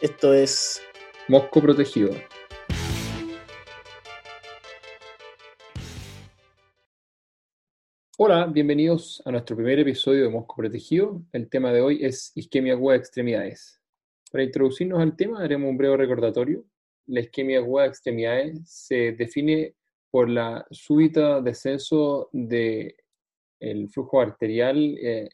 Esto es Mosco Protegido. Hola, bienvenidos a nuestro primer episodio de Mosco Protegido. El tema de hoy es isquemia aguda de extremidades. Para introducirnos al tema, haremos un breve recordatorio. La isquemia aguda de extremidades se define por la súbita descenso del flujo arterial eh,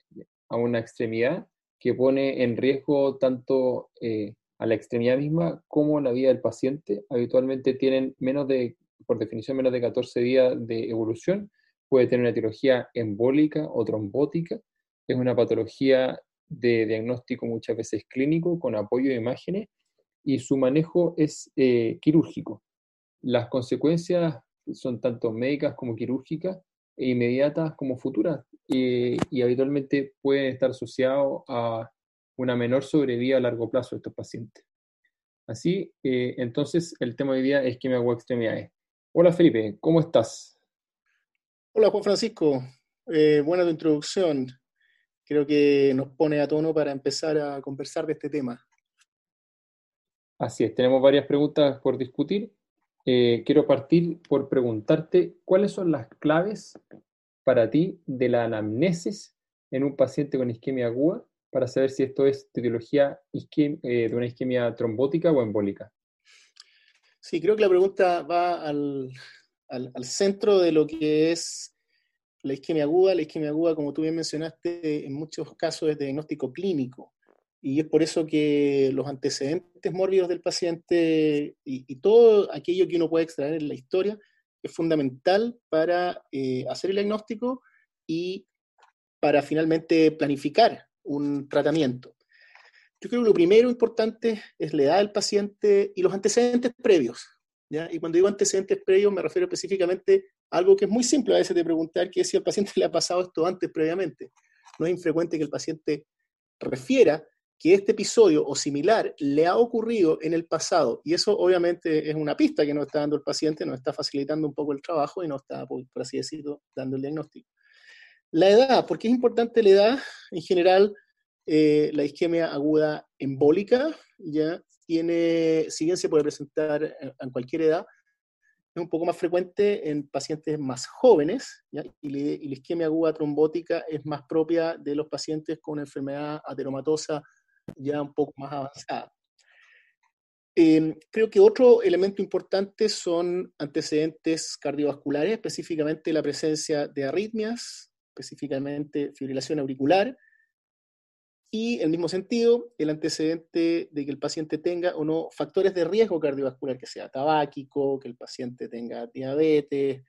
a una extremidad que pone en riesgo tanto eh, a la extremidad misma como la vida del paciente. Habitualmente tienen menos de, por definición, menos de 14 días de evolución. Puede tener una etiología embólica o trombótica. Es una patología de diagnóstico muchas veces clínico con apoyo de imágenes y su manejo es eh, quirúrgico. Las consecuencias son tanto médicas como quirúrgicas e inmediatas como futuras y habitualmente pueden estar asociados a una menor sobrevida a largo plazo de estos pacientes. Así, eh, entonces, el tema de hoy día es me hago extremidades. Hola Felipe, ¿cómo estás? Hola Juan Francisco, eh, buena tu introducción. Creo que nos pone a tono para empezar a conversar de este tema. Así es, tenemos varias preguntas por discutir. Eh, quiero partir por preguntarte cuáles son las claves para ti de la anamnesis en un paciente con isquemia aguda para saber si esto es etiología eh, de una isquemia trombótica o embólica? Sí, creo que la pregunta va al, centro de lo que es la isquemia aguda. La isquemia aguda, como tú bien mencionaste, en muchos casos es de diagnóstico clínico. Y es por eso que los antecedentes mórbidos del paciente y, todo aquello que uno puede extraer en la historia es fundamental para eh, hacer el diagnóstico y para finalmente planificar un tratamiento. Yo creo que lo primero importante es la edad del paciente y los antecedentes previos. ¿ya? Y cuando digo antecedentes previos me refiero específicamente a algo que es muy simple a veces de preguntar, que es si al paciente le ha pasado esto antes previamente. No es infrecuente que el paciente refiera que este episodio o similar le ha ocurrido en el pasado. Y eso obviamente es una pista que nos está dando el paciente, nos está facilitando un poco el trabajo y nos está, por así decirlo, dando el diagnóstico. La edad, ¿por qué es importante la edad? En general, eh, la isquemia aguda embólica ya tiene, si bien se puede presentar en, cualquier edad, es un poco más frecuente en pacientes más jóvenes, Y, la isquemia aguda trombótica es más propia de los pacientes con enfermedad ateromatosa ya un poco más avanzada. Em, creo que otro elemento importante son antecedentes cardiovasculares, específicamente la presencia de arritmias, específicamente fibrilación auricular, y en el mismo sentido, el antecedente de que el paciente tenga o no factores de riesgo cardiovascular, que sea tabáquico, que el paciente tenga diabetes,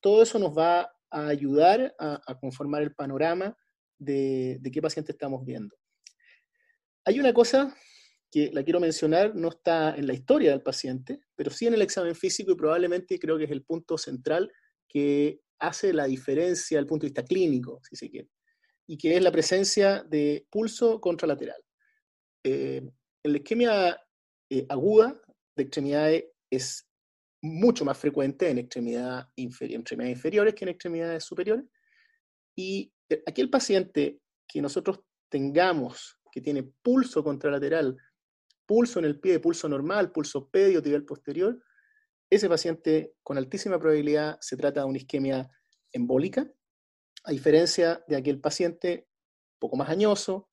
todo eso nos va a ayudar a, conformar el panorama de, de, qué paciente estamos viendo. Hay una cosa que la quiero mencionar, no está en la historia del paciente, pero sí en el examen físico y probablemente creo que es el punto central que hace la diferencia desde el punto de vista clínico, si se quiere, y que es la presencia de pulso contralateral. Eh, en la isquemia eh, aguda de extremidades es mucho más frecuente en extremidad extremidades inferiores que en extremidades superiores. Y eh, aquel paciente que nosotros tengamos que tiene pulso contralateral, pulso en el pie, pulso normal, pulso pedio, tibial posterior, ese paciente con altísima probabilidad se trata de una isquemia embólica, a diferencia de aquel paciente poco más añoso,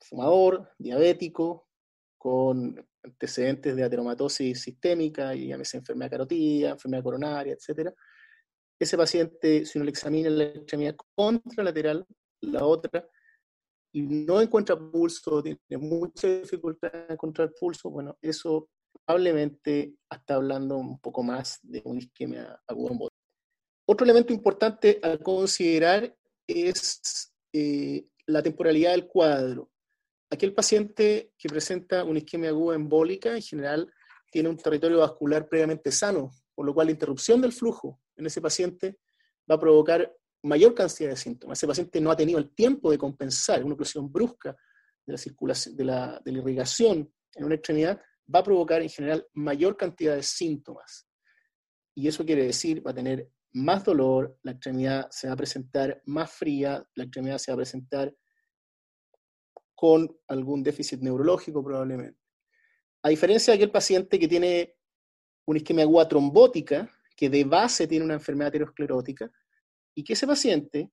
fumador, diabético, con antecedentes de ateromatosis sistémica, y llámese enfermedad carotídea, enfermedad coronaria, etc. Ese paciente, si uno le examina la extremidad contralateral, la otra, y no encuentra pulso, tiene mucha dificultad en encontrar pulso, bueno, eso probablemente está hablando un poco más de una isquemia aguda Otro elemento importante a considerar es eh, la temporalidad del cuadro. aquel paciente que presenta una isquemia aguda embólica en general tiene un territorio vascular previamente sano, por lo cual la interrupción del flujo en ese paciente va a provocar mayor cantidad de síntomas. Ese paciente no ha tenido el tiempo de compensar una oclusión brusca de la circulación, de la, de la irrigación en una extremidad, va a provocar en general mayor cantidad de síntomas. Y eso quiere decir, va a tener más dolor, la extremidad se va a presentar más fría, la extremidad se va a presentar con algún déficit neurológico probablemente. A diferencia de aquel paciente que tiene una isquemia aguda trombótica, que de base tiene una enfermedad aterosclerótica, y que ese paciente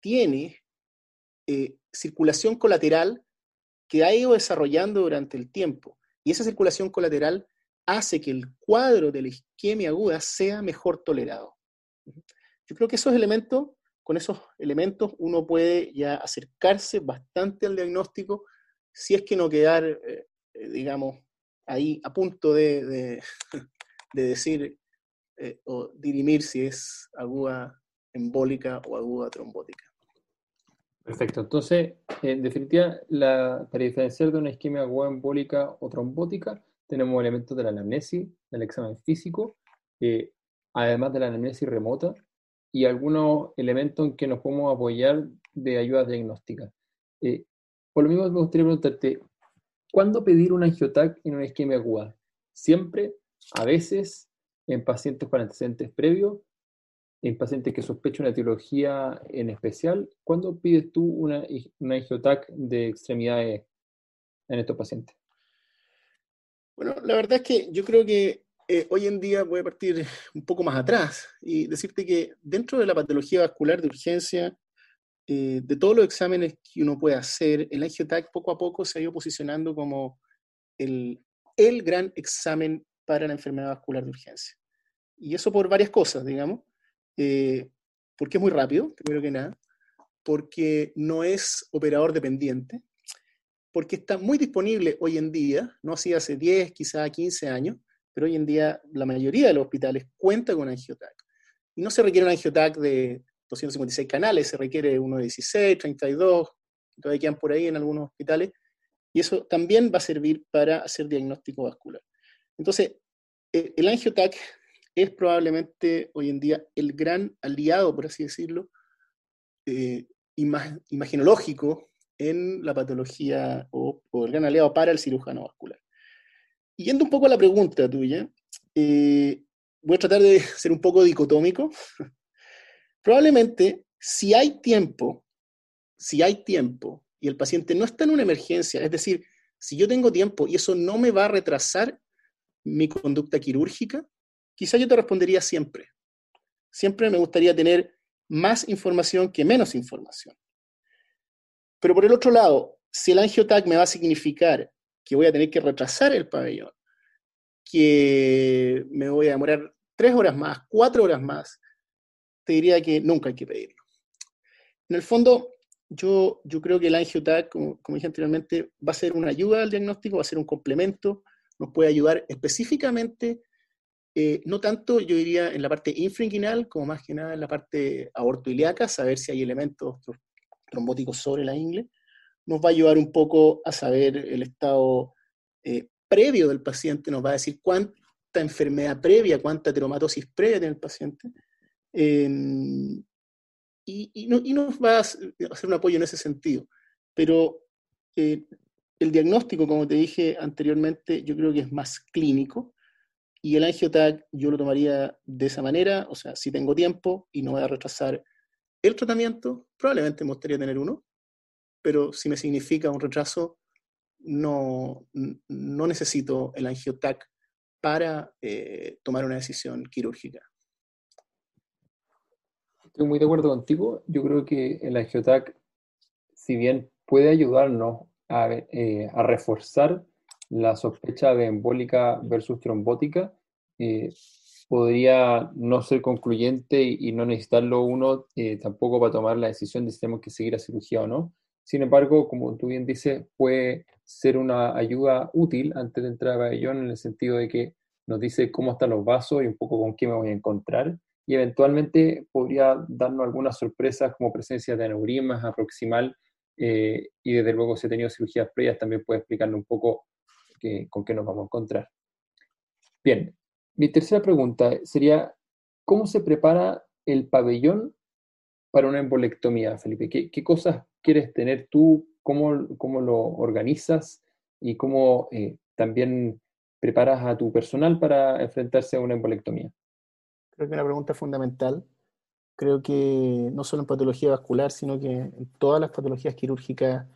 tiene eh, circulación colateral que ha ido desarrollando durante el tiempo. Y esa circulación colateral hace que el cuadro de la isquemia aguda sea mejor tolerado. Yo creo que esos elementos, con esos elementos, uno puede ya acercarse bastante al diagnóstico si es que no quedar, eh, eh, digamos, ahí a punto de, decir o dirimir si es aguda embólica o aguda trombótica. Perfecto. Entonces, en definitiva, la, para diferenciar de una isquemia aguda embólica o trombótica, tenemos elementos de la anamnesis, del examen físico, eh, además de la anamnesis remota, y algunos elementos en que nos podemos apoyar de ayuda diagnóstica. Eh, por lo mismo, me gustaría preguntarte, ¿cuándo pedir un angiotac en una isquemia aguda? ¿Siempre? ¿A veces? ¿En pacientes con antecedentes previos? En pacientes que sospechan una etiología en especial, ¿cuándo pides tú una, una angiotac de extremidades en estos pacientes? Bueno, la verdad es que yo creo que eh, hoy en día voy a partir un poco más atrás y decirte que dentro de la patología vascular de urgencia, eh, de todos los exámenes que uno puede hacer, el angiotac poco a poco se ha ido posicionando como el, el gran examen para la enfermedad vascular de urgencia. Y eso por varias cosas, digamos. Eh, porque es muy rápido, primero que nada, porque no es operador dependiente, porque está muy disponible hoy en día, no así hace 10, quizá 15 años, pero hoy en día la mayoría de los hospitales cuenta con angiotac. Y no se requiere un angiotac de 256 canales, se requiere uno de 16, 32, todavía quedan por ahí en algunos hospitales, y eso también va a servir para hacer diagnóstico vascular. Entonces, eh, el angiotac es probablemente hoy en día el gran aliado, por así decirlo, eh, imaginológico en la patología o, el gran aliado para el cirujano vascular. Yendo un poco a la pregunta tuya, eh, voy a tratar de ser un poco dicotómico. Probablemente, si hay tiempo, si hay tiempo y el paciente no está en una emergencia, es decir, si yo tengo tiempo y eso no me va a retrasar mi conducta quirúrgica, quizá yo te respondería siempre. Siempre me gustaría tener más información que menos información. Pero por el otro lado, si el angiotag me va a significar que voy a tener que retrasar el pabellón, que me voy a demorar tres horas más, cuatro horas más, te diría que nunca hay que pedirlo. En el fondo, yo, yo creo que el angiotag, como, como dije anteriormente, va a ser una ayuda al diagnóstico, va a ser un complemento, nos puede ayudar específicamente eh, no tanto, yo diría, en la parte infringuinal, como más que nada en la parte aortoiliaca, saber si hay elementos trombóticos sobre la ingle, nos va a ayudar un poco a saber el estado eh, previo del paciente, nos va a decir cuánta enfermedad previa, cuánta teromatosis previa tiene el paciente, em, y, nos va a hacer un apoyo en ese sentido. Pero eh, el diagnóstico, como te dije anteriormente, yo creo que es más clínico, y el angiotag yo lo tomaría de esa manera, o sea, si tengo tiempo y no voy a retrasar el tratamiento, probablemente me gustaría tener uno, pero si me significa un retraso, no, no necesito el angiotag para eh, tomar una decisión quirúrgica. Estoy muy de acuerdo contigo. Yo creo que el angiotag, si bien puede ayudarnos a, eh, a reforzar la sospecha de embólica versus trombótica eh, podría no ser concluyente y, no necesitarlo uno eh, tampoco para tomar la decisión de si tenemos que seguir a cirugía o no. Sin embargo, como tú bien dices, puede ser una ayuda útil antes de entrar a pabellón en el sentido de que nos dice cómo están los vasos y un poco con qué me voy a encontrar y eventualmente podría darnos algunas sorpresas como presencia de aneurismas aproximal eh, y desde luego si ha tenido cirugías previas también puede explicarle un poco con qué nos vamos a encontrar. Bien, mi tercera pregunta sería, ¿cómo se prepara el pabellón para una embolectomía, Felipe? ¿Qué, cosas quieres tener tú? ¿Cómo, cómo lo organizas? ¿Y cómo eh, también preparas a tu personal para enfrentarse a una embolectomía? Creo que una pregunta fundamental. Creo que no solo en patología vascular, sino que en todas las patologías quirúrgicas,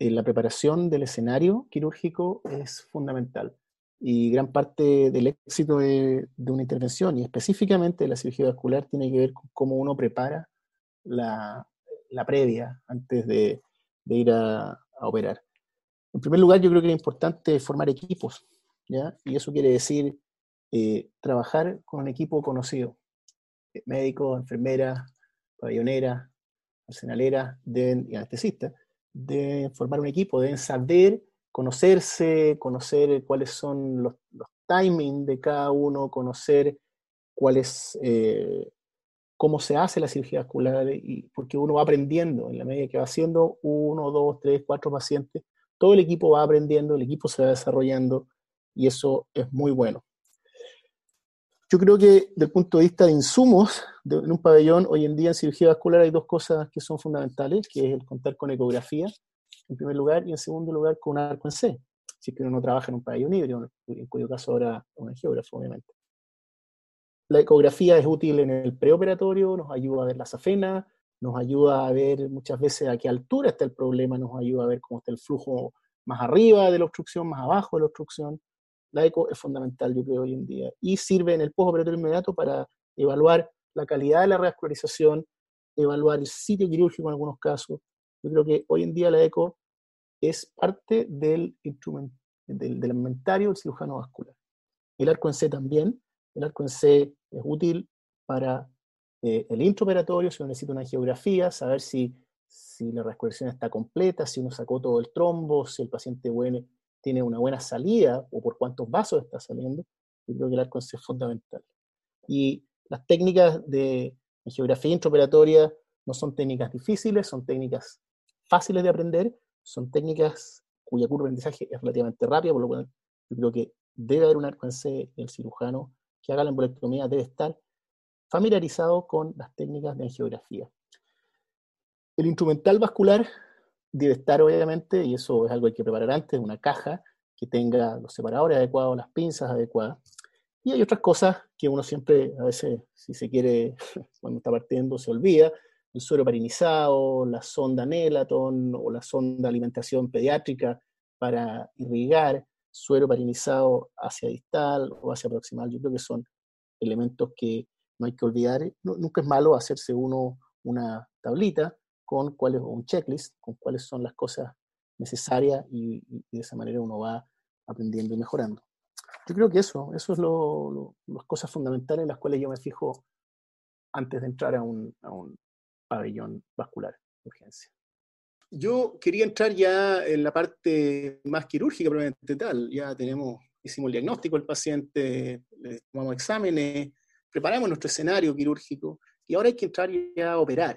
eh, la preparación del escenario quirúrgico es fundamental. Y gran parte del éxito de, una intervención, y específicamente de la cirugía vascular, tiene que ver con cómo uno prepara la, previa antes de, ir a, operar. En primer lugar, yo creo que es importante formar equipos, ¿ya? Y eso quiere decir eh, trabajar con un equipo conocido. Eh, médicos, enfermeras, pabelloneras, arsenaleras y anestesistas, deben formar un equipo, deben saber conocerse, conocer cuáles son los, los timings de cada uno, conocer cuál es, eh, cómo se hace la cirugía vascular, y, porque uno va aprendiendo en la medida que va haciendo uno, dos, tres, cuatro pacientes, todo el equipo va aprendiendo, el equipo se va desarrollando y eso es muy bueno. Yo creo que desde el punto de vista de insumos en un pabellón, hoy en día en cirugía vascular hay dos cosas que son fundamentales, que es el contar con ecografía, en primer lugar, y en segundo lugar con un arco en C, si es que uno no trabaja en un pabellón híbrido, en cuyo caso ahora un geógrafo, obviamente. La ecografía es útil en el preoperatorio, nos ayuda a ver la safena, nos ayuda a ver muchas veces a qué altura está el problema, nos ayuda a ver cómo está el flujo más arriba de la obstrucción, más abajo de la obstrucción. La eco es fundamental, yo creo, hoy en día. Y sirve en el postoperatorio inmediato para evaluar la calidad de la reascularización, evaluar el sitio quirúrgico en algunos casos. Yo creo que hoy en día la eco es parte del instrumento, del, del inventario del cirujano vascular. El arco en C también. El arco en C es útil para eh, el intraoperatorio, si uno necesita una geografía, saber si, si la reascularización está completa, si uno sacó todo el trombo, si el paciente bueno, tiene una buena salida o por cuántos vasos está saliendo. Yo creo que el arco en C es fundamental. Y las técnicas de, geografía intraoperatoria no son técnicas difíciles, son técnicas fáciles de aprender, son técnicas cuya curva de aprendizaje es relativamente rápida, por lo cual yo creo que debe haber un arco en C y el cirujano que haga la embolectomía debe estar familiarizado con las técnicas de geografía. El instrumental vascular debe estar, obviamente, y eso es algo que hay que preparar antes, una caja que tenga los separadores adecuados, las pinzas adecuadas. Y hay otras cosas que uno siempre, a veces, si se quiere, cuando está partiendo, se olvida. El suero parinizado, la sonda Nelaton o la sonda alimentación pediátrica para irrigar, suero parinizado hacia distal o hacia proximal. Yo creo que son elementos que no hay que olvidar. nunca es malo hacerse uno una tablita con cuáles, un checklist, con cuáles son las cosas necesarias y, de esa manera uno va aprendiendo y mejorando. Yo creo que eso, eso es lo, las cosas fundamentales en las cuales yo me fijo antes de entrar a un, a un pabellón vascular de urgencia. Yo quería entrar ya en la parte más quirúrgica, probablemente tal. Ya tenemos, hicimos el diagnóstico del paciente, le tomamos exámenes, preparamos nuestro escenario quirúrgico y ahora hay que entrar ya a operar.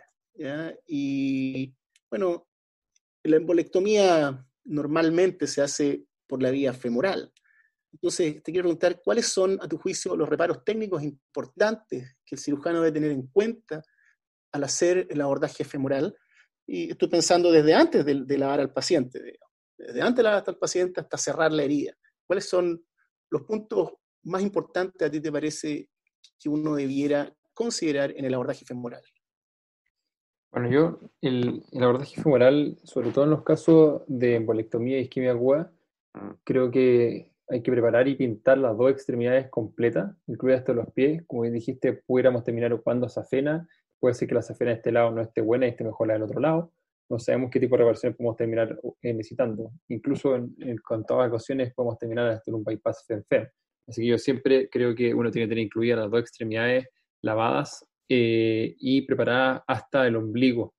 Y bueno, la embolectomía normalmente se hace por la vía femoral. Entonces, te quiero preguntar, ¿cuáles son, a tu juicio, los reparos técnicos importantes que el cirujano debe tener en cuenta al hacer el abordaje femoral? Y estoy pensando desde antes de, lavar al paciente, desde antes de lavar al paciente hasta cerrar la herida. ¿Cuáles son los puntos más importantes a ti te parece que uno debiera considerar en el abordaje femoral? Bueno, yo, el, abordaje femoral, sobre todo en los casos de embolectomía y isquemia aguda, creo que hay que preparar y pintar las dos extremidades completas, incluidas hasta los pies. Como dijiste, pudiéramos terminar ocupando safena. Puede ser que la safena de este lado no esté buena y esté mejor la del otro lado. No sabemos qué tipo de reparaciones podemos terminar eh, necesitando. Incluso en, en contadas ocasiones podemos terminar hasta en un bypass FEM-FEM. Así que yo siempre creo que uno tiene que tener incluidas las dos extremidades lavadas eh, y preparar hasta el ombligo.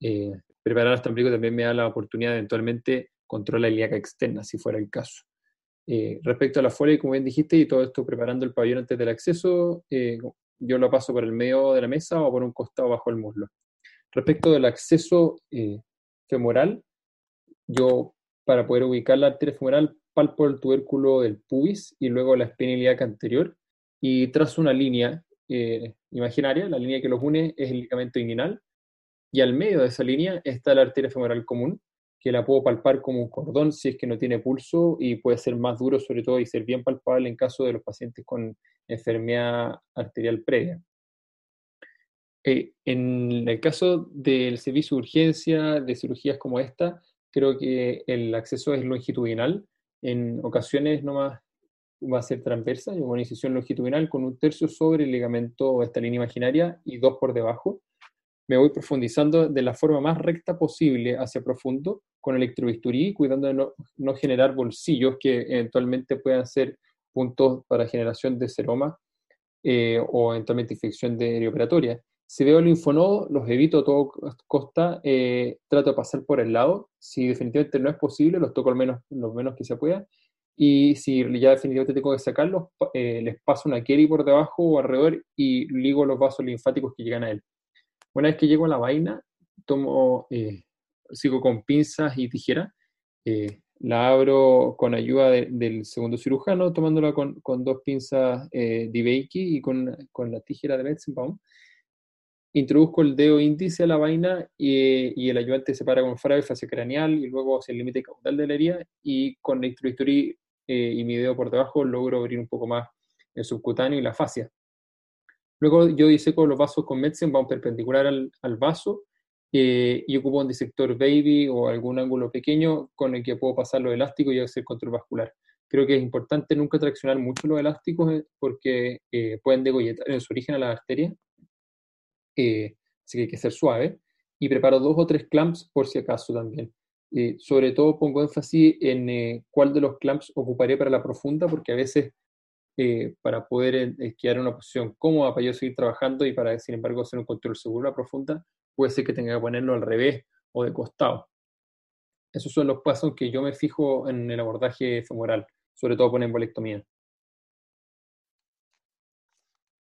Eh, preparar hasta el ombligo también me da la oportunidad de eventualmente controlar la ilíaca externa, si fuera el caso. Eh, respecto a la folia, como bien dijiste, y todo esto preparando el pabellón antes del acceso, yo lo paso por el medio de la mesa o por un costado bajo el muslo. Respecto del acceso, femoral, yo para poder ubicar la arteria femoral palpo el tubérculo del pubis y luego la espina ilíaca anterior y trazo una línea eh, imaginaria, la línea que los une es el ligamento inguinal y al medio de esa línea está la arteria femoral común, que la puedo palpar como un cordón si es que no tiene pulso y puede ser más duro sobre todo y ser bien palpable en caso de los pacientes con enfermedad arterial previa. Eh, en el caso del servicio de urgencia, de cirugías como esta, creo que el acceso es longitudinal. En ocasiones nomás va a ser transversa, y una incisión longitudinal con un tercio sobre el ligamento, esta línea imaginaria, y dos por debajo. Me voy profundizando de la forma más recta posible hacia profundo con electrobisturí, cuidando de no, no generar bolsillos que eventualmente puedan ser puntos para generación de seroma eh, o eventualmente infección de operatoria. Si veo linfonodos, los evito a todo costa, eh, trato de pasar por el lado. Si definitivamente no es posible, los toco al menos, lo menos que se pueda. Y si ya definitivamente tengo que sacarlos, eh, les paso una Kerry por debajo o alrededor y ligo los vasos linfáticos que llegan a él. Una vez que llego a la vaina, tomo, sigo con pinzas y tijeras la abro con ayuda del segundo cirujano, tomándola con, con dos pinzas eh, de y con, con, la tijera de Metzenbaum. Introduzco el dedo índice a la vaina y, y el ayudante se para con el fase craneal y luego hacia el límite caudal de la herida y con la introductory eh, y mi dedo por debajo logro abrir un poco más el subcutáneo y la fascia. Luego yo diseco los vasos con Metzenbaum perpendicular al, al vaso eh, y ocupo un disector baby o algún ángulo pequeño con el que puedo pasar los elásticos y hacer control vascular. Creo que es importante nunca traccionar mucho los elásticos eh, porque eh, pueden degolletar en su origen a la arteria, así que hay que ser suave. Y preparo dos o tres clamps por si acaso también. Sobre todo pongo énfasis en cuál de los clamps ocuparé para la profunda, porque a veces para poder esquiar una posición cómoda para yo seguir trabajando y para, sin embargo, hacer un control seguro a la profunda, puede ser que tenga que ponerlo al revés o de costado. Esos son los pasos que yo me fijo en el abordaje femoral, sobre todo con embolectomía.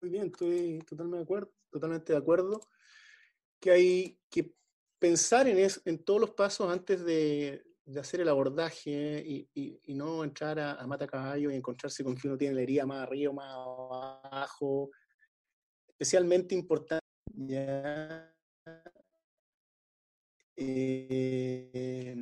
Muy bien, estoy totalmente de acuerdo, totalmente de acuerdo que hay que pensar en, en todos los pasos antes de, hacer el abordaje y, no entrar a, a, mata caballo y encontrarse con que uno tiene la herida más arriba, más abajo. Especialmente importante ya eh,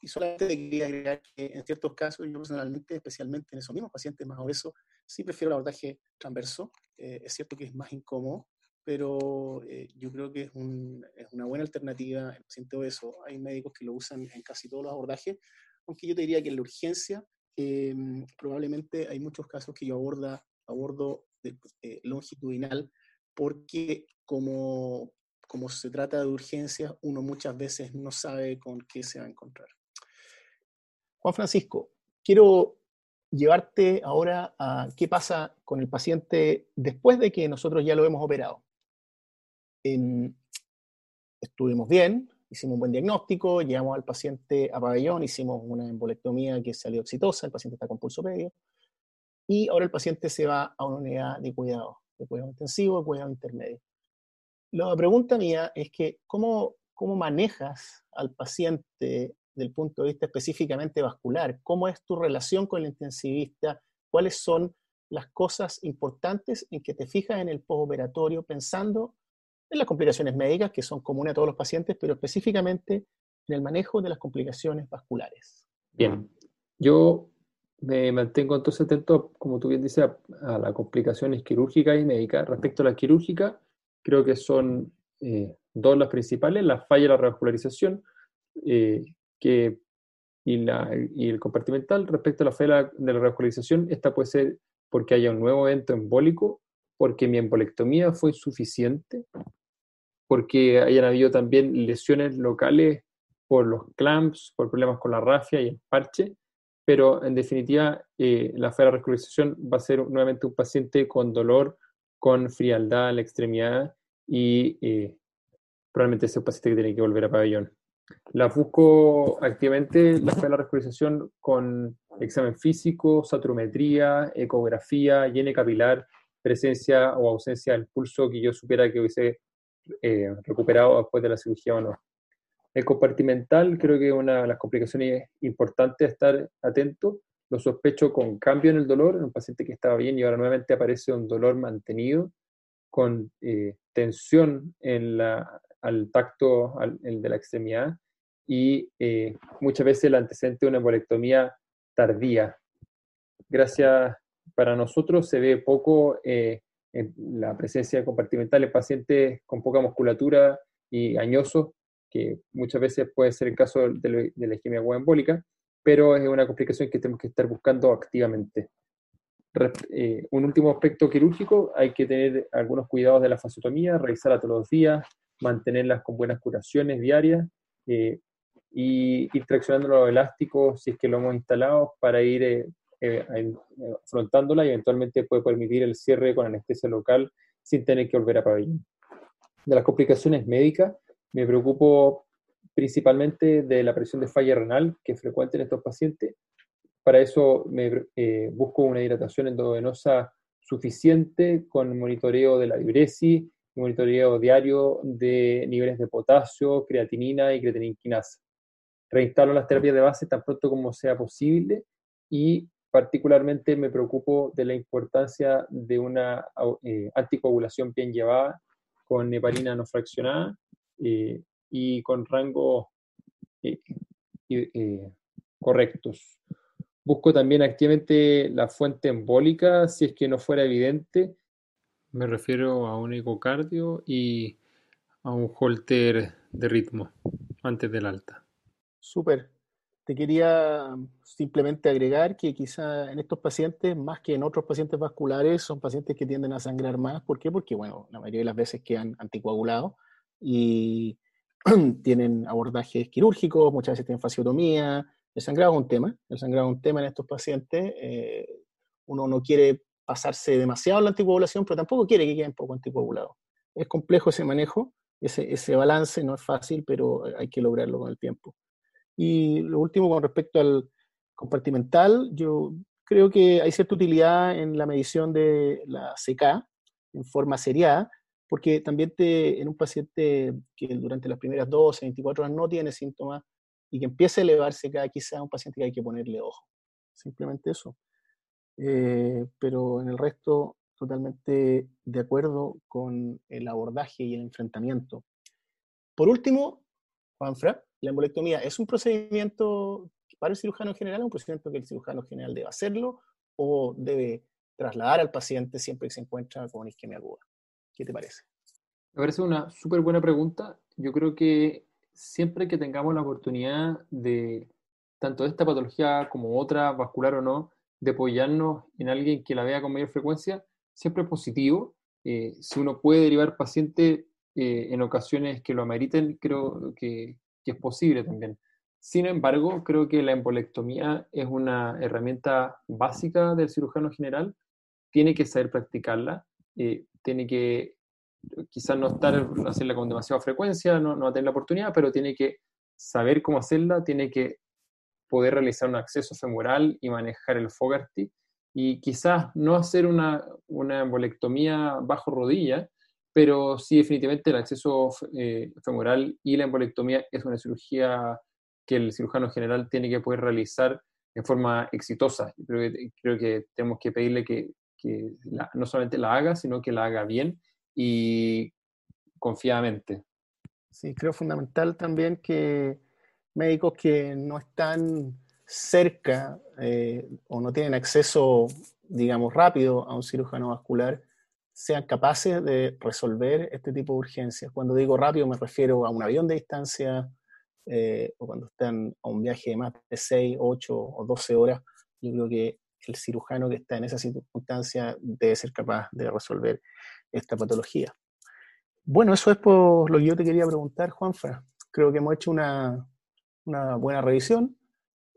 y solamente quería agregar que en ciertos casos, yo personalmente, especialmente en esos mismos pacientes más obesos, sí prefiero el abordaje transverso. Eh, es cierto que es más incómodo, pero eh, yo creo que es, un, es, una buena alternativa en paciente obeso. Hay médicos que lo usan en casi todos los abordajes, aunque yo te diría que en la urgencia probablemente hay muchos casos que yo aborda, abordo longitudinal porque como como se trata de urgencias, uno muchas veces no sabe con qué se va a encontrar. Juan Francisco, quiero llevarte ahora a qué pasa con el paciente después de que nosotros ya lo hemos operado. Estuvimos bien, hicimos un buen diagnóstico, llevamos al paciente a pabellón, hicimos una embolectomía que salió exitosa, el paciente está con pulso medio, y ahora el paciente se va a una unidad de cuidado, de cuidado intensivo, de cuidado intermedio. La pregunta mía es que, ¿cómo, ¿cómo manejas al paciente desde el punto de vista específicamente vascular? ¿Cómo es tu relación con el intensivista? ¿Cuáles son las cosas importantes en que te fijas en el postoperatorio pensando en las complicaciones médicas que son comunes a todos los pacientes, pero específicamente en el manejo de las complicaciones vasculares? Bien, yo me mantengo entonces atento, como tú bien dices, a, a las complicaciones quirúrgicas y médicas. Respecto a la quirúrgica, creo que son eh, dos las principales, la falla de la revascularización eh, que, y, la, y, el compartimental. Respecto a la falla de la revascularización, esta puede ser porque haya un nuevo evento embólico, porque mi embolectomía fue insuficiente, porque hayan habido también lesiones locales por los clamps, por problemas con la rafia y el parche, pero en definitiva eh, la la revascularización va a ser nuevamente un paciente con dolor con frialdad a la extremidad y eh, probablemente ese paciente que tiene que volver a pabellón. La busco activamente, la la revascularización con examen físico, saturometría, ecografía, llene capilar, presencia o ausencia del pulso que yo supiera que hubiese eh, recuperado después de la cirugía o no. El compartimental creo que una de las complicaciones importantes estar atento. Lo sospecho con cambio en el dolor, en un paciente que estaba bien y ahora nuevamente aparece un dolor mantenido con eh, tensión en la, al tacto de la extremidad y eh, muchas veces el antecedente de una embolectomía tardía. Gracias para nosotros se ve poco eh, la presencia compartimental en pacientes con poca musculatura y añosos, que muchas veces puede ser el caso de, la isquemia embólica, pero es una complicación que tenemos que estar buscando activamente. Eh, un último aspecto quirúrgico, hay que tener algunos cuidados de la fasotomía, revisarla todos los días, mantenerlas con buenas curaciones diarias eh, y ir traccionando los elásticos si es que lo hemos instalado para ir eh, eh, afrontándola y eventualmente puede permitir el cierre con anestesia local sin tener que volver a pabellón. De las complicaciones médicas, me preocupo principalmente de la presión de falla renal, que es frecuente en estos pacientes. Para eso me, busco una hidratación endovenosa suficiente con monitoreo de la diuresis monitoreo diario de niveles de potasio, creatinina y creatinina Reinstalo las terapias de base tan pronto como sea posible y particularmente me preocupo de la importancia de una eh, anticoagulación bien llevada con heparina no fraccionada eh, y con rangos eh, correctos. Busco también activamente la fuente embólica si es que no fuera evidente me refiero a un ecocardio y a un holter de ritmo antes del alta. Súper. Te quería simplemente agregar que quizá en estos pacientes, más que en otros pacientes vasculares, son pacientes que tienden a sangrar más. ¿Por qué? Porque, bueno, la mayoría de las veces quedan anticoagulados y tienen abordajes quirúrgicos, muchas veces tienen fasciotomía. El sangrado es un tema, el sangrado es un tema en estos pacientes. Eh, uno no quiere pasarse demasiado la anticoagulación, pero tampoco quiere que queden poco anticoagulados. Es complejo ese manejo, ese, ese balance no es fácil, pero hay que lograrlo con el tiempo. Y lo último con respecto al compartimental, yo creo que hay cierta utilidad en la medición de la CK en forma seriada, porque también te, en un paciente que durante las primeras 12, 24 horas no tiene síntomas y que empiece a elevarse CK, quizá un paciente que hay que ponerle ojo. Simplemente eso. Eh, pero en el resto totalmente de acuerdo con el abordaje y el enfrentamiento. Por último, Juanfra, la embolectomía es un procedimiento para el cirujano general, un procedimiento que el cirujano general debe hacerlo o debe trasladar al paciente siempre que se encuentra con isquemia aguda. ¿Qué te parece? Me parece una súper buena pregunta. Yo creo que siempre que tengamos la oportunidad de, tanto de esta patología como otra, vascular o no, de apoyarnos en alguien que la vea con mayor frecuencia, siempre es positivo. Eh, si uno puede derivar paciente eh, en ocasiones que lo ameriten, creo que, es posible también. Sin embargo, creo que la embolectomía es una herramienta básica del cirujano general, tiene que saber practicarla, eh, tiene que quizás no estar, hacerla con demasiada frecuencia, no, no tener la oportunidad, pero tiene que saber cómo hacerla, tiene que poder realizar un acceso femoral y manejar el Fogarty y quizás no hacer una, una embolectomía bajo rodilla, pero sí definitivamente el acceso eh, femoral y la embolectomía es una cirugía que el cirujano general tiene que poder realizar en forma exitosa. Creo que, creo que tenemos que pedirle que, no solamente la haga, sino que la haga bien y confiadamente. Sí, creo fundamental también que médicos que no están cerca eh, o no tienen acceso, digamos, rápido a un cirujano vascular, sean capaces de resolver este tipo de urgencias. Cuando digo rápido me refiero a un avión de distancia eh, o cuando están a un viaje de más de 6, 8 o 12 horas. Yo creo que el cirujano que está en esa circunstancia debe ser capaz de resolver esta patología. Bueno, eso es por lo que yo te quería preguntar, Juanfa. Creo que hemos hecho una, buena revisión.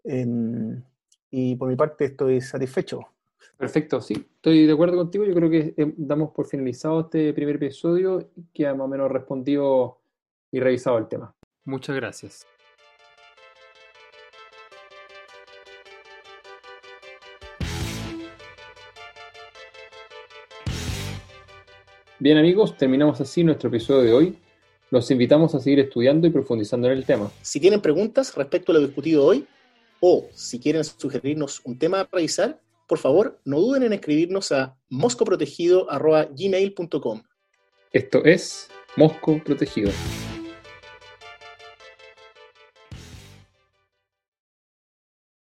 Em, y por mi parte estoy satisfecho. Perfecto, sí, estoy de acuerdo contigo. Yo creo que eh, damos por finalizado este primer episodio que ha más o menos respondido y revisado el tema. Muchas gracias. Bien amigos, terminamos así nuestro episodio de hoy. Los invitamos a seguir estudiando y profundizando en el tema. Si tienen preguntas respecto a lo discutido hoy o si quieren sugerirnos un tema a revisar, por favor no duden en escribirnos a moscoprotegido.gmail.com. Esto es Mosco Protegido.